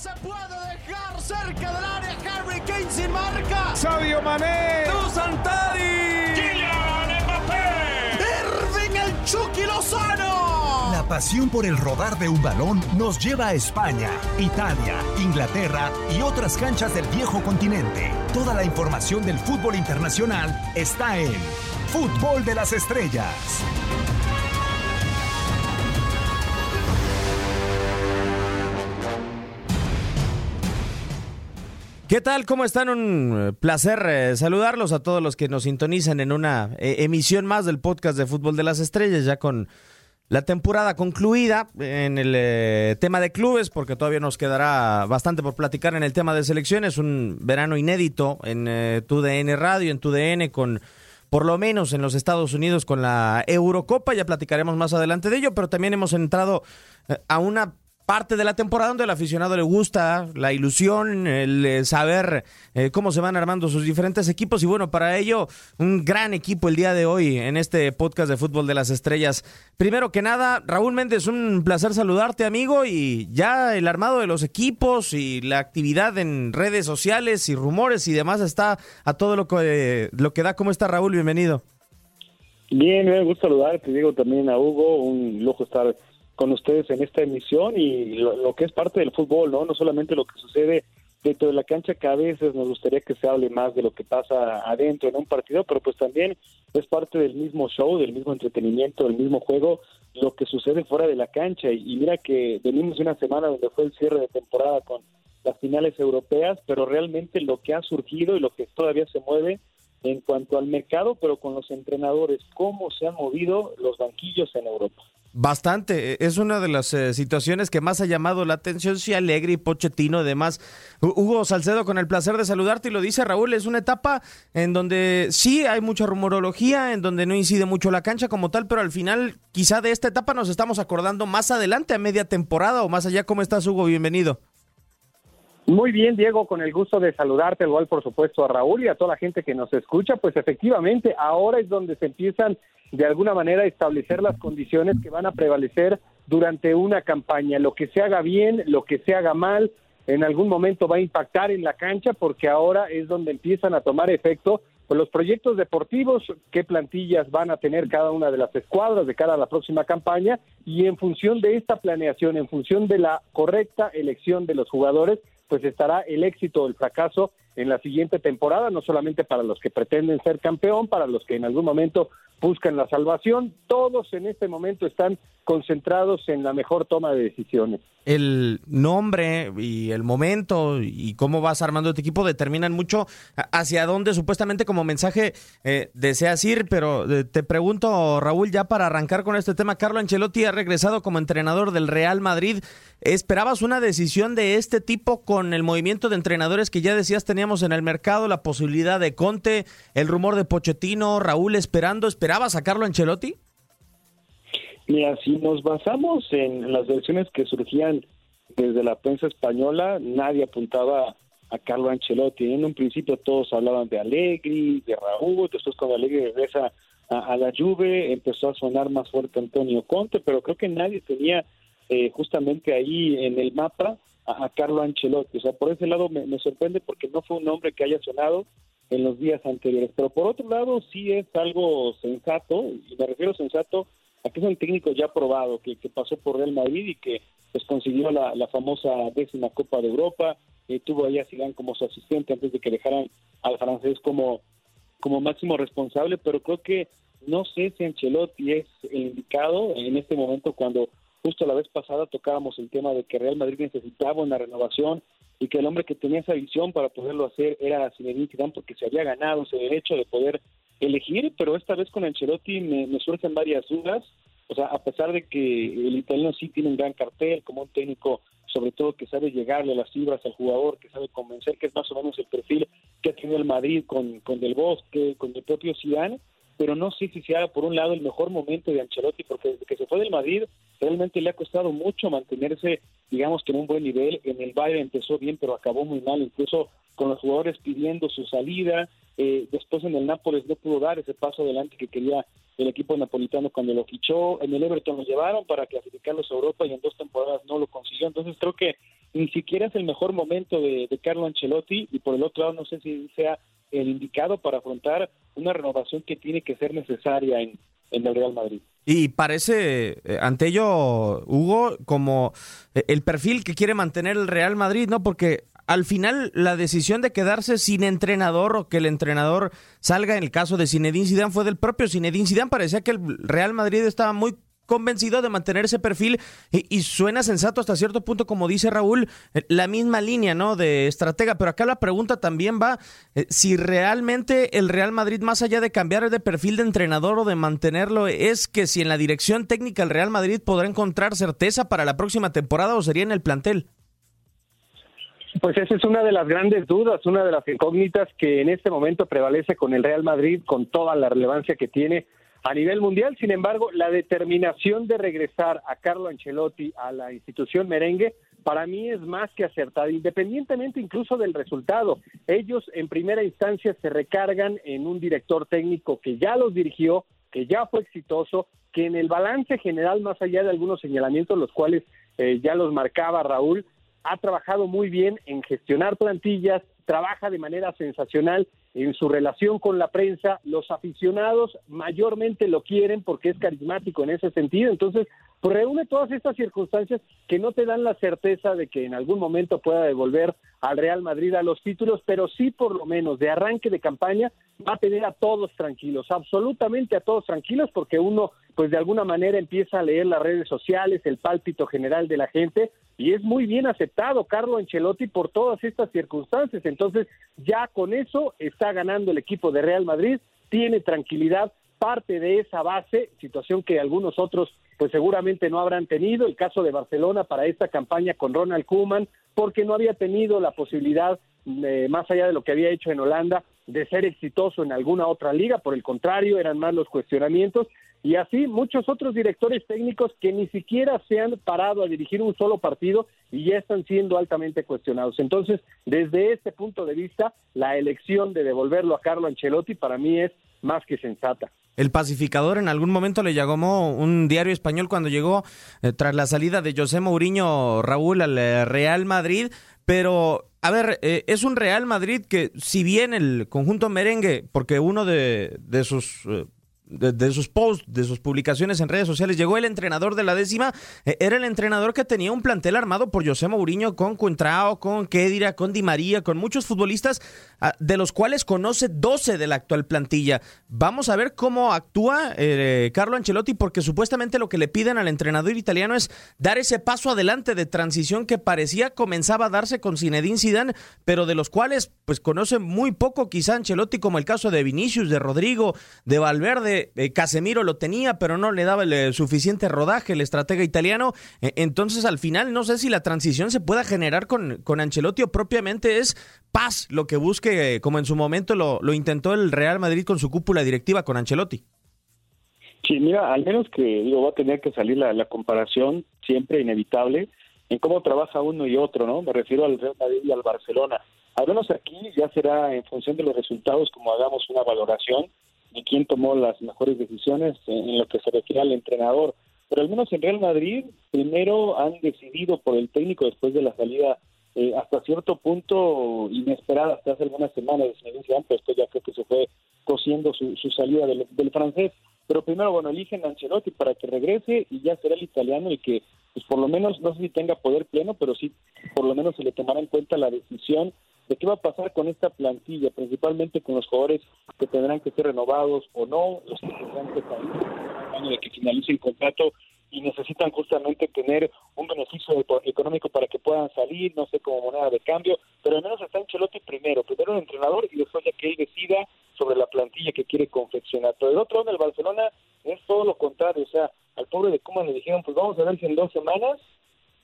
se puede dejar cerca del área Harry Kane sin marca. Sabio Mané. Dusan Tadic. Kylian Mbappé. Irving el Chucky Lozano. La pasión por el rodar de un balón nos lleva a España, Italia, Inglaterra y otras canchas del viejo continente. Toda la información del fútbol internacional está en Fútbol de las Estrellas. ¿Qué tal? ¿Cómo están? Un eh, placer eh, saludarlos a todos los que nos sintonizan en una eh, emisión más del podcast de Fútbol de las Estrellas, ya con la temporada concluida en el tema de clubes, porque todavía nos quedará bastante por platicar en el tema de selecciones. Un verano inédito en TUDN Radio, en TUDN, con por lo menos en los Estados Unidos con la Eurocopa. Ya platicaremos más adelante de ello, pero también hemos entrado a una parte de la temporada donde al aficionado le gusta la ilusión, el eh, saber eh, cómo se van armando sus diferentes equipos y bueno, para ello un gran equipo el día de hoy en este podcast de fútbol de las estrellas. Primero que nada, Raúl Méndez, un placer saludarte amigo y ya el armado de los equipos y la actividad en redes sociales y rumores y demás está a todo lo que, lo que da. ¿Cómo está Raúl? Bienvenido. Bien, me gusta saludarte, digo también a Hugo, un lujo estar con ustedes en esta emisión y lo, que es parte del fútbol, ¿no? No solamente lo que sucede dentro de la cancha, que a veces nos gustaría que se hable más de lo que pasa adentro en un partido, pero pues también es parte del mismo show, del mismo entretenimiento, del mismo juego, lo que sucede fuera de la cancha. Y, mira que venimos de una semana donde fue el cierre de temporada con las finales europeas, pero realmente lo que ha surgido y lo que todavía se mueve en cuanto al mercado, pero con los entrenadores, cómo se han movido los banquillos en Europa. Bastante, e, es una de las eh, situaciones que más ha llamado la atención, si Alegre y Pochettino, además. Hugo Salcedo, con el placer de saludarte y lo dice Raúl, es una etapa en donde sí hay mucha rumorología, en donde no incide mucho la cancha como tal, pero al final quizá de esta etapa nos estamos acordando más adelante, a media temporada o más allá. ¿Cómo estás, Hugo? Bienvenido. Muy bien, Diego, con el gusto de saludarte, igual por supuesto a Raúl y a toda la gente que nos escucha, pues efectivamente ahora es donde se empiezan de alguna manera a establecer las condiciones que van a prevalecer durante una campaña. Lo que se haga bien, lo que se haga mal, en algún momento va a impactar en la cancha porque ahora es donde empiezan a tomar efecto pues, los proyectos deportivos, qué plantillas van a tener cada una de las escuadras de cara a la próxima campaña y en función de esta planeación, en función de la correcta elección de los jugadores, pues estará el éxito o el fracaso en la siguiente temporada, no solamente para los que pretenden ser campeón, para los que en algún momento buscan la salvación, todos en este momento están concentrados en la mejor toma de decisiones. El nombre y el momento y cómo vas armando tu equipo determinan mucho hacia dónde supuestamente como mensaje eh, deseas ir, pero eh, te pregunto, Raúl, ya para arrancar con este tema, Carlo Ancelotti ha regresado como entrenador del Real Madrid. ¿Esperabas una decisión de este tipo con el movimiento de entrenadores que ya decías teníamos en el mercado, la posibilidad de Conte, el rumor de Pochettino, Raúl esperando, ¿esperabas a Carlo Ancelotti? Mira, si nos basamos en las versiones que surgían desde la prensa española, nadie apuntaba a Carlo Ancelotti. En un principio todos hablaban de Allegri, de Raúl, después cuando Allegri regresa a, la Juve empezó a sonar más fuerte Antonio Conte, pero creo que nadie tenía eh, justamente ahí en el mapa a, Carlo Ancelotti. O sea, por ese lado me, sorprende porque no fue un nombre que haya sonado en los días anteriores. Pero por otro lado sí es algo sensato, y me refiero sensato Aquí es un técnico ya probado que, que pasó por Real Madrid y que pues consiguió la, famosa décima Copa de Europa, eh, tuvo ahí a Zidane como su asistente antes de que dejaran al francés como, máximo responsable, pero creo que no sé si Ancelotti es indicado en este momento cuando justo la vez pasada tocábamos el tema de que Real Madrid necesitaba una renovación y que el hombre que tenía esa visión para poderlo hacer era Zinedine Zidane porque se había ganado ese derecho de poder elegir, pero esta vez con Ancelotti me, me surgen varias dudas. O sea, a pesar de que el italiano sí tiene un gran cartel, como un técnico, sobre todo que sabe llegarle a las fibras al jugador, que sabe convencer, que es más o menos el perfil que ha tenido el Madrid con, con Del Bosque, con el propio Zidane, pero no sé si sea por un lado el mejor momento de Ancelotti, porque desde que se fue del Madrid realmente le ha costado mucho mantenerse, digamos que en un buen nivel. En el Bayern empezó bien, pero acabó muy mal, incluso con los jugadores pidiendo su salida. Eh, después en el Nápoles no pudo dar ese paso adelante que quería el equipo napolitano cuando lo fichó. En el Everton lo llevaron para clasificarlos a Europa y en dos temporadas no lo consiguió. Entonces creo que ni siquiera es el mejor momento de, de Carlo Ancelotti y por el otro lado no sé si sea el indicado para afrontar una renovación que tiene que ser necesaria en, en el Real Madrid. Y parece, eh, ante ello, Hugo, como eh, el perfil que quiere mantener el Real Madrid, ¿no? Porque al final la decisión de quedarse sin entrenador o que el entrenador salga en el caso de Zinedine Zidane fue del propio Zinedine Zidane. Parecía que el Real Madrid estaba muy convencido de mantener ese perfil y, suena sensato hasta cierto punto, como dice Raúl, eh, la misma línea, ¿no? De estratega. Pero acá la pregunta también va eh, si realmente el Real Madrid, más allá de cambiar de perfil de entrenador o de mantenerlo, es que si en la dirección técnica el Real Madrid podrá encontrar certeza para la próxima temporada o sería en el plantel. Pues esa es una de las grandes dudas, una de las incógnitas que en este momento prevalece con el Real Madrid, con toda la relevancia que tiene a nivel mundial. Sin embargo, la determinación de regresar a Carlo Ancelotti a la institución merengue para mí es más que acertada, independientemente incluso del resultado. Ellos en primera instancia se recargan en un director técnico que ya los dirigió, que ya fue exitoso, que en el balance general, más allá de algunos señalamientos, los cuales eh, ya los marcaba Raúl, ha trabajado muy bien en gestionar plantillas, trabaja de manera sensacional en su relación con la prensa, los aficionados mayormente lo quieren porque es carismático en ese sentido, entonces pues reúne todas estas circunstancias que no te dan la certeza de que en algún momento pueda devolver al Real Madrid a los títulos, pero sí por lo menos de arranque de campaña va a tener a todos tranquilos, absolutamente a todos tranquilos, porque uno pues de alguna manera empieza a leer las redes sociales, el pálpito general de la gente, y es muy bien aceptado Carlo Ancelotti por todas estas circunstancias, entonces ya con eso está ganando el equipo de Real Madrid, tiene tranquilidad, parte de esa base, situación que algunos otros pues seguramente no habrán tenido, el caso de Barcelona para esta campaña con Ronald Koeman, porque no había tenido la posibilidad, eh, más allá de lo que había hecho en Holanda, de ser exitoso en alguna otra liga, por el contrario, eran más los cuestionamientos, y así muchos otros directores técnicos que ni siquiera se han parado a dirigir un solo partido y ya están siendo altamente cuestionados. Entonces, desde este punto de vista, la elección de devolverlo a Carlo Ancelotti para mí es más que sensata. El pacificador en algún momento le llamó un diario español cuando llegó eh, tras la salida de José Mourinho Raúl al eh, Real Madrid, pero a ver, eh, es un Real Madrid que si bien el conjunto merengue, porque uno de, de sus de, sus posts, de sus publicaciones en redes sociales, llegó el entrenador de la décima, eh, era el entrenador que tenía un plantel armado por José Mourinho, con Cuentrao, con Kedira, con Di María, con muchos futbolistas, ah, de los cuales conoce 12 de la actual plantilla. Vamos a ver cómo actúa eh, Carlo Ancelotti, porque supuestamente lo que le piden al entrenador italiano es dar ese paso adelante de transición que parecía comenzaba a darse con Zinedine Zidane, pero de los cuales pues conoce muy poco quizá Ancelotti, como el caso de Vinicius, de Rodrigo, de Valverde, eh, Casemiro lo tenía, pero no le daba el eh, suficiente rodaje el estratega italiano. E, entonces, al final, no sé si la transición se pueda generar con, con Ancelotti o propiamente es paz lo que busque, eh, como en su momento lo, lo intentó el Real Madrid con su cúpula directiva con Ancelotti. Sí, mira, al menos que va a tener que salir la, la comparación siempre inevitable en cómo trabaja uno y otro, ¿no? Me refiero al Real Madrid y al Barcelona. Al aquí ya será en función de los resultados como hagamos una valoración de quién tomó las mejores decisiones en, lo que se refiere al entrenador. Pero al menos en Real Madrid, primero han decidido por el técnico después de la salida eh, hasta cierto punto inesperada, hasta hace algunas semanas de pero después ya creo que se fue cosiendo su, su salida del, del, francés. Pero primero, bueno, eligen a Ancelotti para que regrese y ya será el italiano y que, pues por lo menos, no sé si tenga poder pleno, pero sí, por lo menos se le tomará en cuenta la decisión de qué va a pasar con esta plantilla, principalmente con los jugadores que tendrán que ser renovados o no, los que tendrán que salir de que finalice el contrato y necesitan justamente tener un beneficio económico para que puedan salir, no sé, como moneda de cambio, pero al menos está Ancelotti primero, primero el entrenador y después ya que él decida sobre la plantilla que quiere confeccionar. Pero el otro lado, el Barcelona es todo lo contrario, o sea, al pobre de Cómo le dijeron, pues vamos a ver si en dos semanas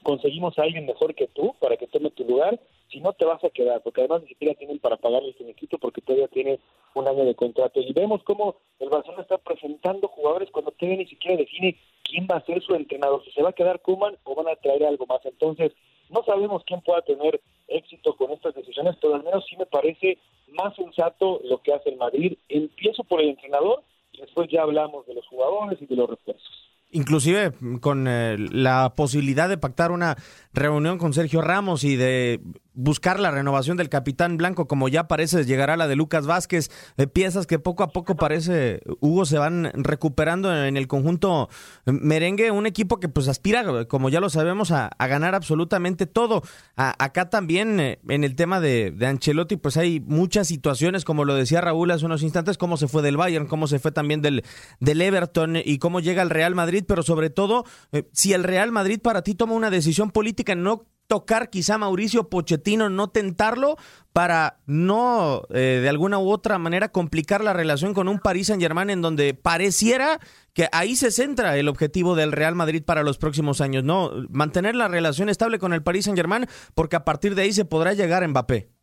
conseguimos a alguien mejor que tú para que tome tu lugar, si no te vas a quedar, porque además ni siquiera tienen para pagar el finiquito porque todavía tiene un año de contrato. Y vemos cómo el Barcelona está presentando jugadores cuando todavía ni siquiera define quién va a ser su entrenador, si se va a quedar Kuman o van a traer algo más. Entonces, no sabemos quién pueda tener éxito con estas decisiones, pero al menos sí me parece más sensato lo que hace el Madrid. Empiezo por el entrenador y después ya hablamos de los jugadores y de los refuerzos. Inclusive con eh, la posibilidad de pactar una reunión con Sergio Ramos y de buscar la renovación del capitán blanco, como ya parece llegará la de Lucas Vázquez, de piezas que poco a poco parece, Hugo, se van recuperando en el conjunto merengue, un equipo que pues aspira, como ya lo sabemos, a, ganar absolutamente todo. acá también eh, en el tema de, de, Ancelotti, pues hay muchas situaciones, como lo decía Raúl hace unos instantes, cómo se fue del Bayern, cómo se fue también del, del Everton y cómo llega el Real Madrid, pero sobre todo, eh, si el Real Madrid para ti toma una decisión política no tocar quizá Mauricio Pochettino, no tentarlo para no eh, de alguna u otra manera complicar la relación con un Paris Saint Germain en donde pareciera que ahí se centra el objetivo del Real Madrid para los próximos años, no mantener la relación estable con el Paris Saint Germain porque a partir de ahí se podrá llegar a Mbappé.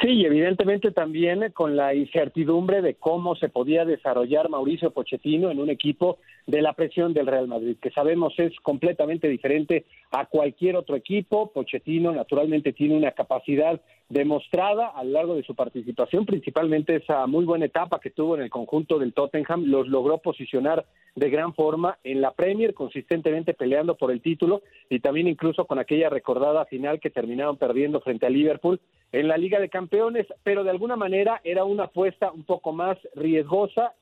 Sí, evidentemente también con la incertidumbre de cómo se podía desarrollar Mauricio Pochettino en un equipo de la presión del Real Madrid, que sabemos es completamente diferente a cualquier otro equipo. Pochettino naturalmente tiene una capacidad demostrada a lo largo de su participación, principalmente esa muy buena etapa que tuvo en el conjunto del Tottenham, los logró posicionar de gran forma en la Premier, consistentemente peleando por el título y también incluso con aquella recordada final que terminaron perdiendo frente a Liverpool en la Liga de Campeones, pero de alguna manera era una apuesta un poco más riesgosa,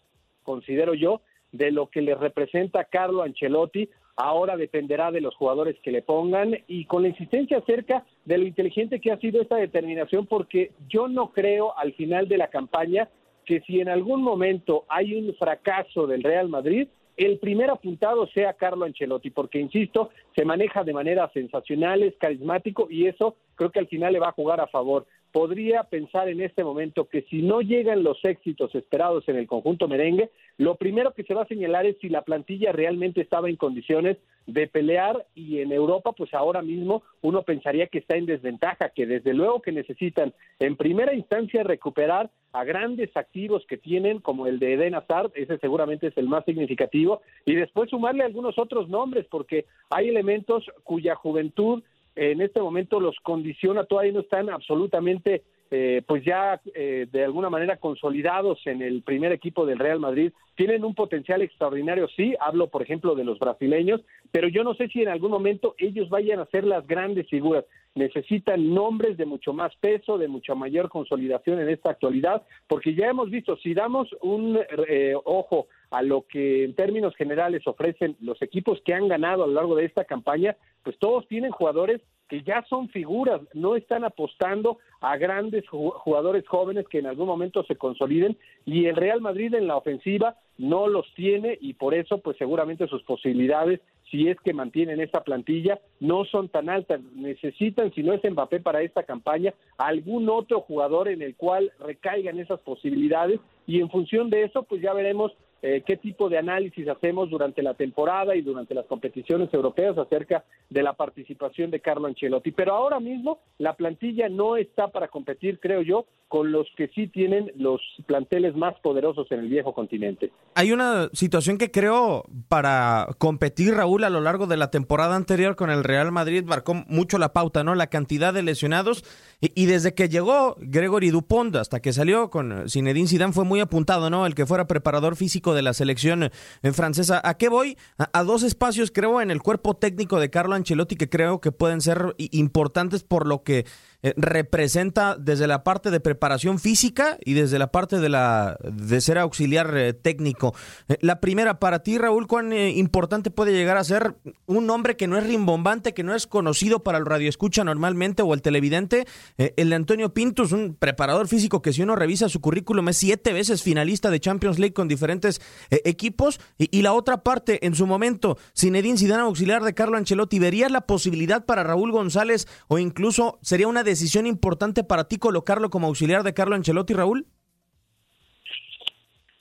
considero yo, de lo que le representa Carlo Ancelotti. Ahora dependerá de los jugadores que le pongan y con la insistencia acerca de lo inteligente que ha sido esta determinación, porque yo no creo al final de la campaña que si en algún momento hay un fracaso del Real Madrid, el primer apuntado sea Carlo Ancelotti, porque insisto, se maneja de manera sensacional, es carismático y eso creo que al final le va a jugar a favor podría pensar en este momento que si no llegan los éxitos esperados en el conjunto merengue, lo primero que se va a señalar es si la plantilla realmente estaba en condiciones de pelear y en Europa pues ahora mismo uno pensaría que está en desventaja, que desde luego que necesitan en primera instancia recuperar a grandes activos que tienen como el de Eden Hazard, ese seguramente es el más significativo, y después sumarle algunos otros nombres porque hay elementos cuya juventud en este momento los condiciona, todavía no están absolutamente eh, pues ya eh, de alguna manera consolidados en el primer equipo del Real Madrid, tienen un potencial extraordinario, sí, hablo por ejemplo de los brasileños, pero yo no sé si en algún momento ellos vayan a ser las grandes figuras. Necesitan nombres de mucho más peso, de mucha mayor consolidación en esta actualidad, porque ya hemos visto, si damos un eh, ojo a lo que en términos generales ofrecen los equipos que han ganado a lo largo de esta campaña, pues todos tienen jugadores que ya son figuras, no están apostando a grandes jugadores jóvenes que en algún momento se consoliden y el Real Madrid en la ofensiva no los tiene y por eso pues seguramente sus posibilidades si es que mantienen esta plantilla no son tan altas, necesitan si no es Mbappé para esta campaña algún otro jugador en el cual recaigan esas posibilidades y en función de eso pues ya veremos eh, qué tipo de análisis hacemos durante la temporada y durante las competiciones europeas acerca de la participación de Carlo Ancelotti. Pero ahora mismo la plantilla no está para competir, creo yo, con los que sí tienen los planteles más poderosos en el viejo continente. Hay una situación que creo para competir, Raúl, a lo largo de la temporada anterior con el Real Madrid marcó mucho la pauta, ¿no? La cantidad de lesionados y, desde que llegó Gregory Dupont hasta que salió con Zinedine Zidane fue muy apuntado, ¿no? El que fuera preparador físico de la selección eh, francesa. ¿A qué voy? A, dos espacios, creo, en el cuerpo técnico de Carlo Ancelotti que creo que pueden ser importantes por lo que eh, representa desde la parte de preparación física y desde la parte de la de ser auxiliar eh, técnico. la primera, para ti, Raúl, ¿cuán importante puede llegar a ser un nombre que no es rimbombante, que no es conocido para el radioescucha normalmente o el televidente? el de Antonio Pintos, un preparador físico que si uno revisa su currículum es siete veces finalista de Champions League con diferentes eh, equipos. Y, la otra parte, en su momento, Zinedine Zidane, auxiliar de Carlo Ancelotti, ¿verías la posibilidad para Raúl González o incluso sería una decisión importante para ti colocarlo como auxiliar de Carlo Ancelotti, Raúl?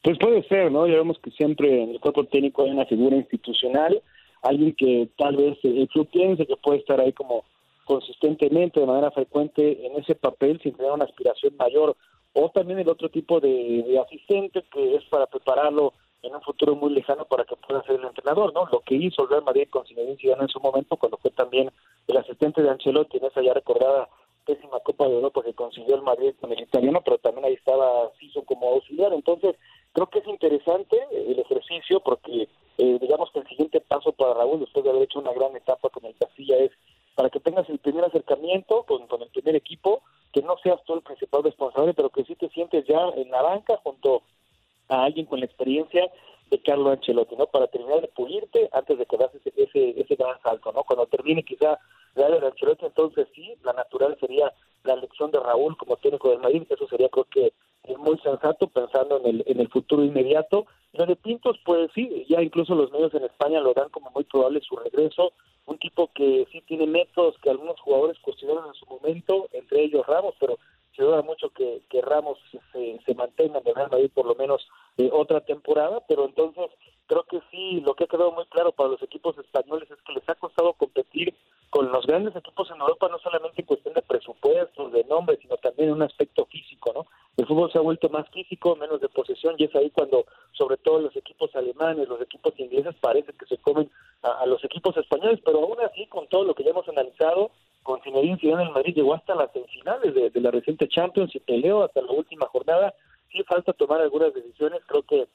Pues puede ser, ¿no? Ya vemos que siempre en el cuerpo técnico hay una figura institucional, alguien que tal vez el club piense que puede estar ahí como consistentemente, de manera frecuente en ese papel sin tener una aspiración mayor o también el otro tipo de, asistente que es para prepararlo en un futuro muy lejano para que pueda ser el entrenador, ¿no? Lo que hizo el Real Madrid con Zinedine Zidane en su momento cuando fue también el asistente de Ancelotti en esa ya recordada pésima Copa de Europa que consiguió el Madrid con el italiano, pero también ahí estaba Siso como auxiliar. Entonces, creo que es interesante el ejercicio porque eh, digamos que el siguiente paso para Raúl, después de haber hecho una gran etapa con el Castilla, es para que tengas el primer acercamiento con, el primer equipo, que no seas tú el principal responsable, pero que sí te sientes ya en la banca junto a alguien con la experiencia de Carlo Ancelotti, ¿no? Para terminar de pulirte antes de que das ese, ese, ese gran salto, ¿no? Cuando termine quizá Ancelotti, entonces sí, la natural sería la elección de Raúl como técnico del Madrid, eso sería creo que es muy sensato pensando en el, en el futuro inmediato. Lo de Pintos, pues sí, ya incluso los medios en España lo dan como muy probable su regreso, un tipo que sí tiene métodos que algunos jugadores cuestionaron en su momento, entre ellos Ramos, pero se duda mucho que, que Ramos se, se mantenga en el Real Madrid por lo menos eh, otra temporada, pero entonces creo que sí, lo que ha quedado muy claro para los equipos españoles es que les ha costado competir con los grandes equipos en Europa, no solamente en cuestión de presupuestos, de nombres, sino también en un aspecto físico, ¿no? El fútbol se ha vuelto más físico, menos de posesión, y es ahí cuando, sobre todo los equipos alemanes, los equipos ingleses, parece que se comen a, los equipos españoles, pero aún así, con todo lo que ya hemos analizado, con Zinedine Zidane el Madrid llegó hasta las semifinales de, de la reciente Champions y peleó hasta la última jornada. Sí falta tomar algunas decisiones, creo que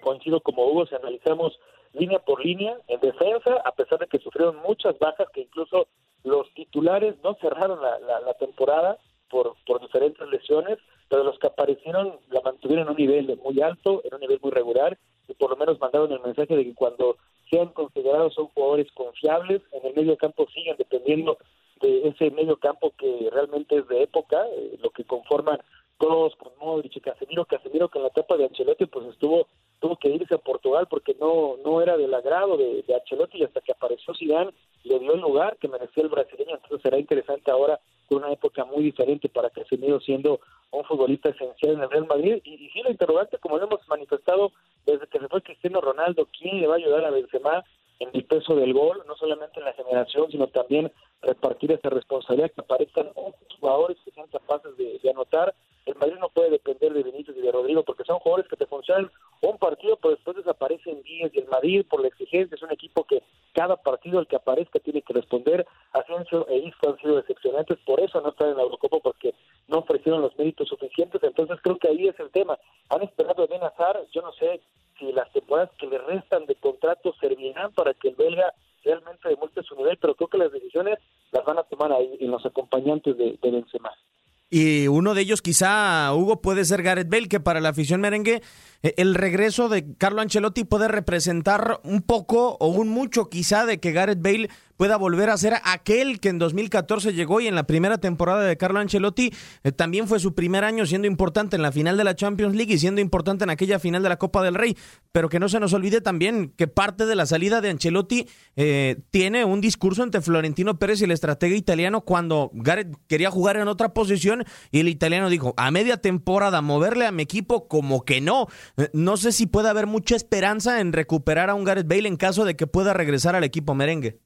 coincido como Hugo, si analizamos línea por línea, en defensa, a pesar de que sufrieron muchas bajas, que incluso los titulares no cerraron la, la, la temporada por, por diferentes lesiones, pero aparecieron la mantuvieron en un nivel muy alto, en un nivel muy regular, y por lo menos mandaron el mensaje de que cuando sean considerados son jugadores confiables, en el medio campo siguen dependiendo de ese medio campo que realmente es de época, eh, lo que conforman todos con Modric y Casemiro, Casemiro que en la etapa de Ancelotti pues estuvo tuvo que irse a Portugal porque no no era del agrado de, de Ancelotti y hasta que apareció Zidane le dio el lugar que merecía el brasileño, entonces será interesante ahora con una época muy diferente para Casemiro siendo un futbolista esencial en el Real Madrid. Y, y sí la interrogante como lo hemos manifestado desde que se fue Cristiano Ronaldo, ¿quién le va a ayudar a Benzema en el peso del gol, no solamente en la generación, sino también repartir esa responsabilidad, que aparezcan jugadores que sean capaces de, anotar. El Madrid no puede depender de Rodrigo, porque son jugadores que te funcionan un partido, pero después desaparecen 10. Y el Madrid, por la exigencia, es un equipo que cada partido el que aparezca tiene que responder. Asensio e Isco han sido decepcionantes, por eso no están en la Eurocopa, porque no ofrecieron los méritos suficientes. Entonces creo que ahí es el tema. Han esperado a Ben yo no sé si las temporadas que le restan de contrato servirán para que el belga realmente demuestre su nivel, pero creo que las decisiones las van a tomar ahí en los acompañantes de, de Benzema. Y uno de ellos, quizá, Hugo, puede ser Gareth Bale, que para la afición merengue, el regreso de Carlo Ancelotti puede representar un poco o un mucho, quizá, de que Gareth Bale pueda volver a ser aquel que en 2014 llegó y en la primera temporada de Carlo Ancelotti eh, también fue su primer año siendo importante en la final de la Champions League y siendo importante en aquella final de la Copa del Rey. Pero que no se nos olvide también que parte de la salida de Ancelotti eh, tiene un discurso entre Florentino Pérez y el estratega italiano cuando Gareth quería jugar en otra posición y el italiano dijo, a media temporada moverle a mi equipo como que no. Eh, no sé si puede haber mucha esperanza en recuperar a un Gareth Bale en caso de que pueda regresar al equipo merengue.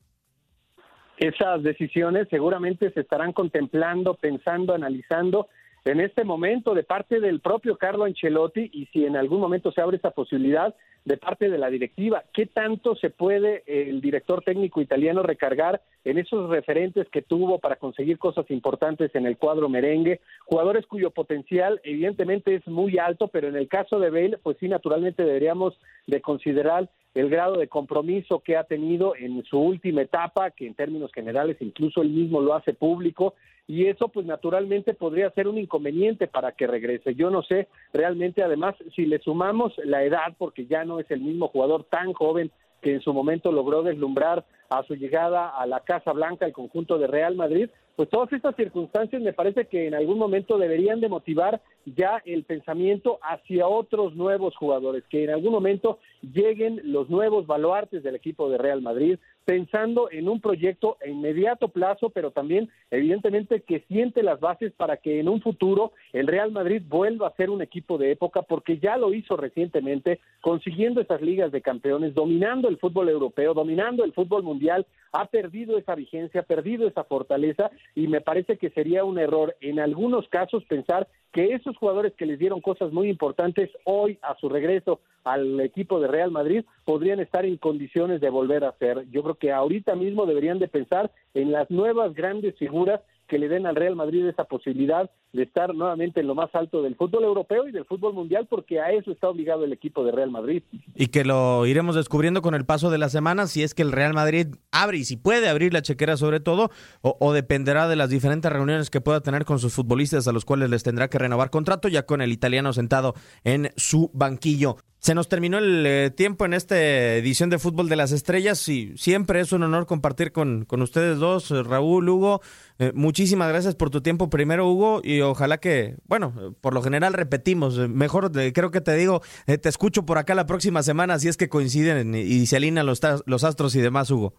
Esas decisiones seguramente se estarán contemplando, pensando, analizando en este momento de parte del propio Carlo Ancelotti y si en algún momento se abre esa posibilidad de parte de la directiva. ¿Qué tanto se puede el director técnico italiano recargar en esos referentes que tuvo para conseguir cosas importantes en el cuadro merengue? Jugadores cuyo potencial evidentemente es muy alto, pero en el caso de Bale, pues sí, naturalmente deberíamos de considerar el grado de compromiso que ha tenido en su última etapa, que en términos generales incluso él mismo lo hace público, y eso pues naturalmente podría ser un inconveniente para que regrese. Yo no sé realmente además si le sumamos la edad, porque ya no es el mismo jugador tan joven que en su momento logró deslumbrar a su llegada a la Casa Blanca, el conjunto de Real Madrid, pues todas estas circunstancias me parece que en algún momento deberían de motivar ya el pensamiento hacia otros nuevos jugadores, que en algún momento lleguen los nuevos baluartes del equipo de Real Madrid, pensando en un proyecto a inmediato plazo, pero también evidentemente que siente las bases para que en un futuro el Real Madrid vuelva a ser un equipo de época, porque ya lo hizo recientemente, consiguiendo esas ligas de campeones, dominando el fútbol europeo, dominando el fútbol mundial, ha perdido esa vigencia, ha perdido esa fortaleza y me parece que sería un error en algunos casos pensar que esos jugadores que les dieron cosas muy importantes hoy a su regreso al equipo de Real Madrid podrían estar en condiciones de volver a ser. Yo creo que ahorita mismo deberían de pensar en las nuevas grandes figuras que le den al Real Madrid esa posibilidad de estar nuevamente en lo más alto del fútbol europeo y del fútbol mundial, porque a eso está obligado el equipo de Real Madrid. Y que lo iremos descubriendo con el paso de las semanas, si es que el Real Madrid abre y si puede abrir la chequera sobre todo, o, dependerá de las diferentes reuniones que pueda tener con sus futbolistas a los cuales les tendrá que renovar contrato, ya con el italiano sentado en su banquillo. Se nos terminó el eh, tiempo en esta edición de Fútbol de las Estrellas y siempre es un honor compartir con, con ustedes dos, Raúl, Hugo. Eh, muchísimas gracias por tu tiempo primero, Hugo, y ojalá que, bueno, por lo general repetimos. Mejor eh, creo que te digo, eh, te escucho por acá la próxima semana si es que coinciden y, se alinean los, los astros y demás, Hugo.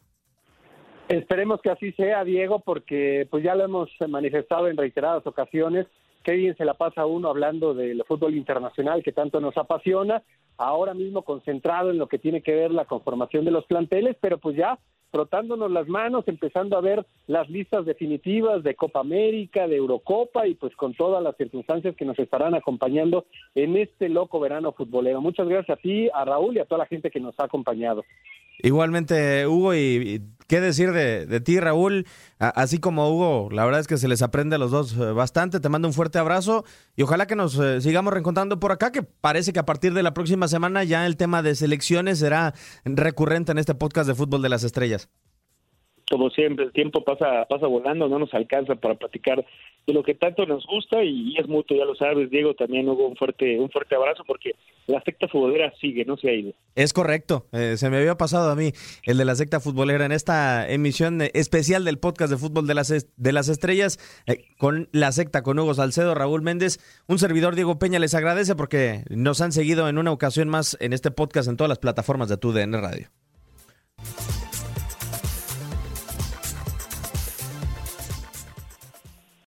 Esperemos que así sea, Diego, porque pues ya lo hemos manifestado en reiteradas ocasiones. Qué bien se la pasa uno hablando del fútbol internacional que tanto nos apasiona, ahora mismo concentrado en lo que tiene que ver la conformación de los planteles, pero pues ya frotándonos las manos, empezando a ver las listas definitivas de Copa América, de Eurocopa y pues con todas las circunstancias que nos estarán acompañando en este loco verano futbolero. Muchas gracias a ti, a Raúl y a toda la gente que nos ha acompañado. Igualmente, Hugo, y, qué decir de, de ti, Raúl. Así como Hugo, la verdad es que se les aprende a los dos eh, bastante. Te mando un fuerte abrazo y ojalá que nos eh, sigamos reencontrando por acá, que parece que a partir de la próxima semana ya el tema de selecciones será recurrente en este podcast de Fútbol de las Estrellas. Como siempre, el tiempo pasa pasa volando, no nos alcanza para platicar de lo que tanto nos gusta y, es mutuo, ya lo sabes, Diego, también hubo un fuerte un fuerte abrazo porque la secta futbolera sigue, no se ha ido. Es correcto, eh, se me había pasado a mí el de la secta futbolera en esta emisión especial del podcast de fútbol de las, de las estrellas eh, con la secta, con Hugo Salcedo, Raúl Méndez, un servidor Diego Peña les agradece porque nos han seguido en una ocasión más en este podcast en todas las plataformas de TUDN Radio.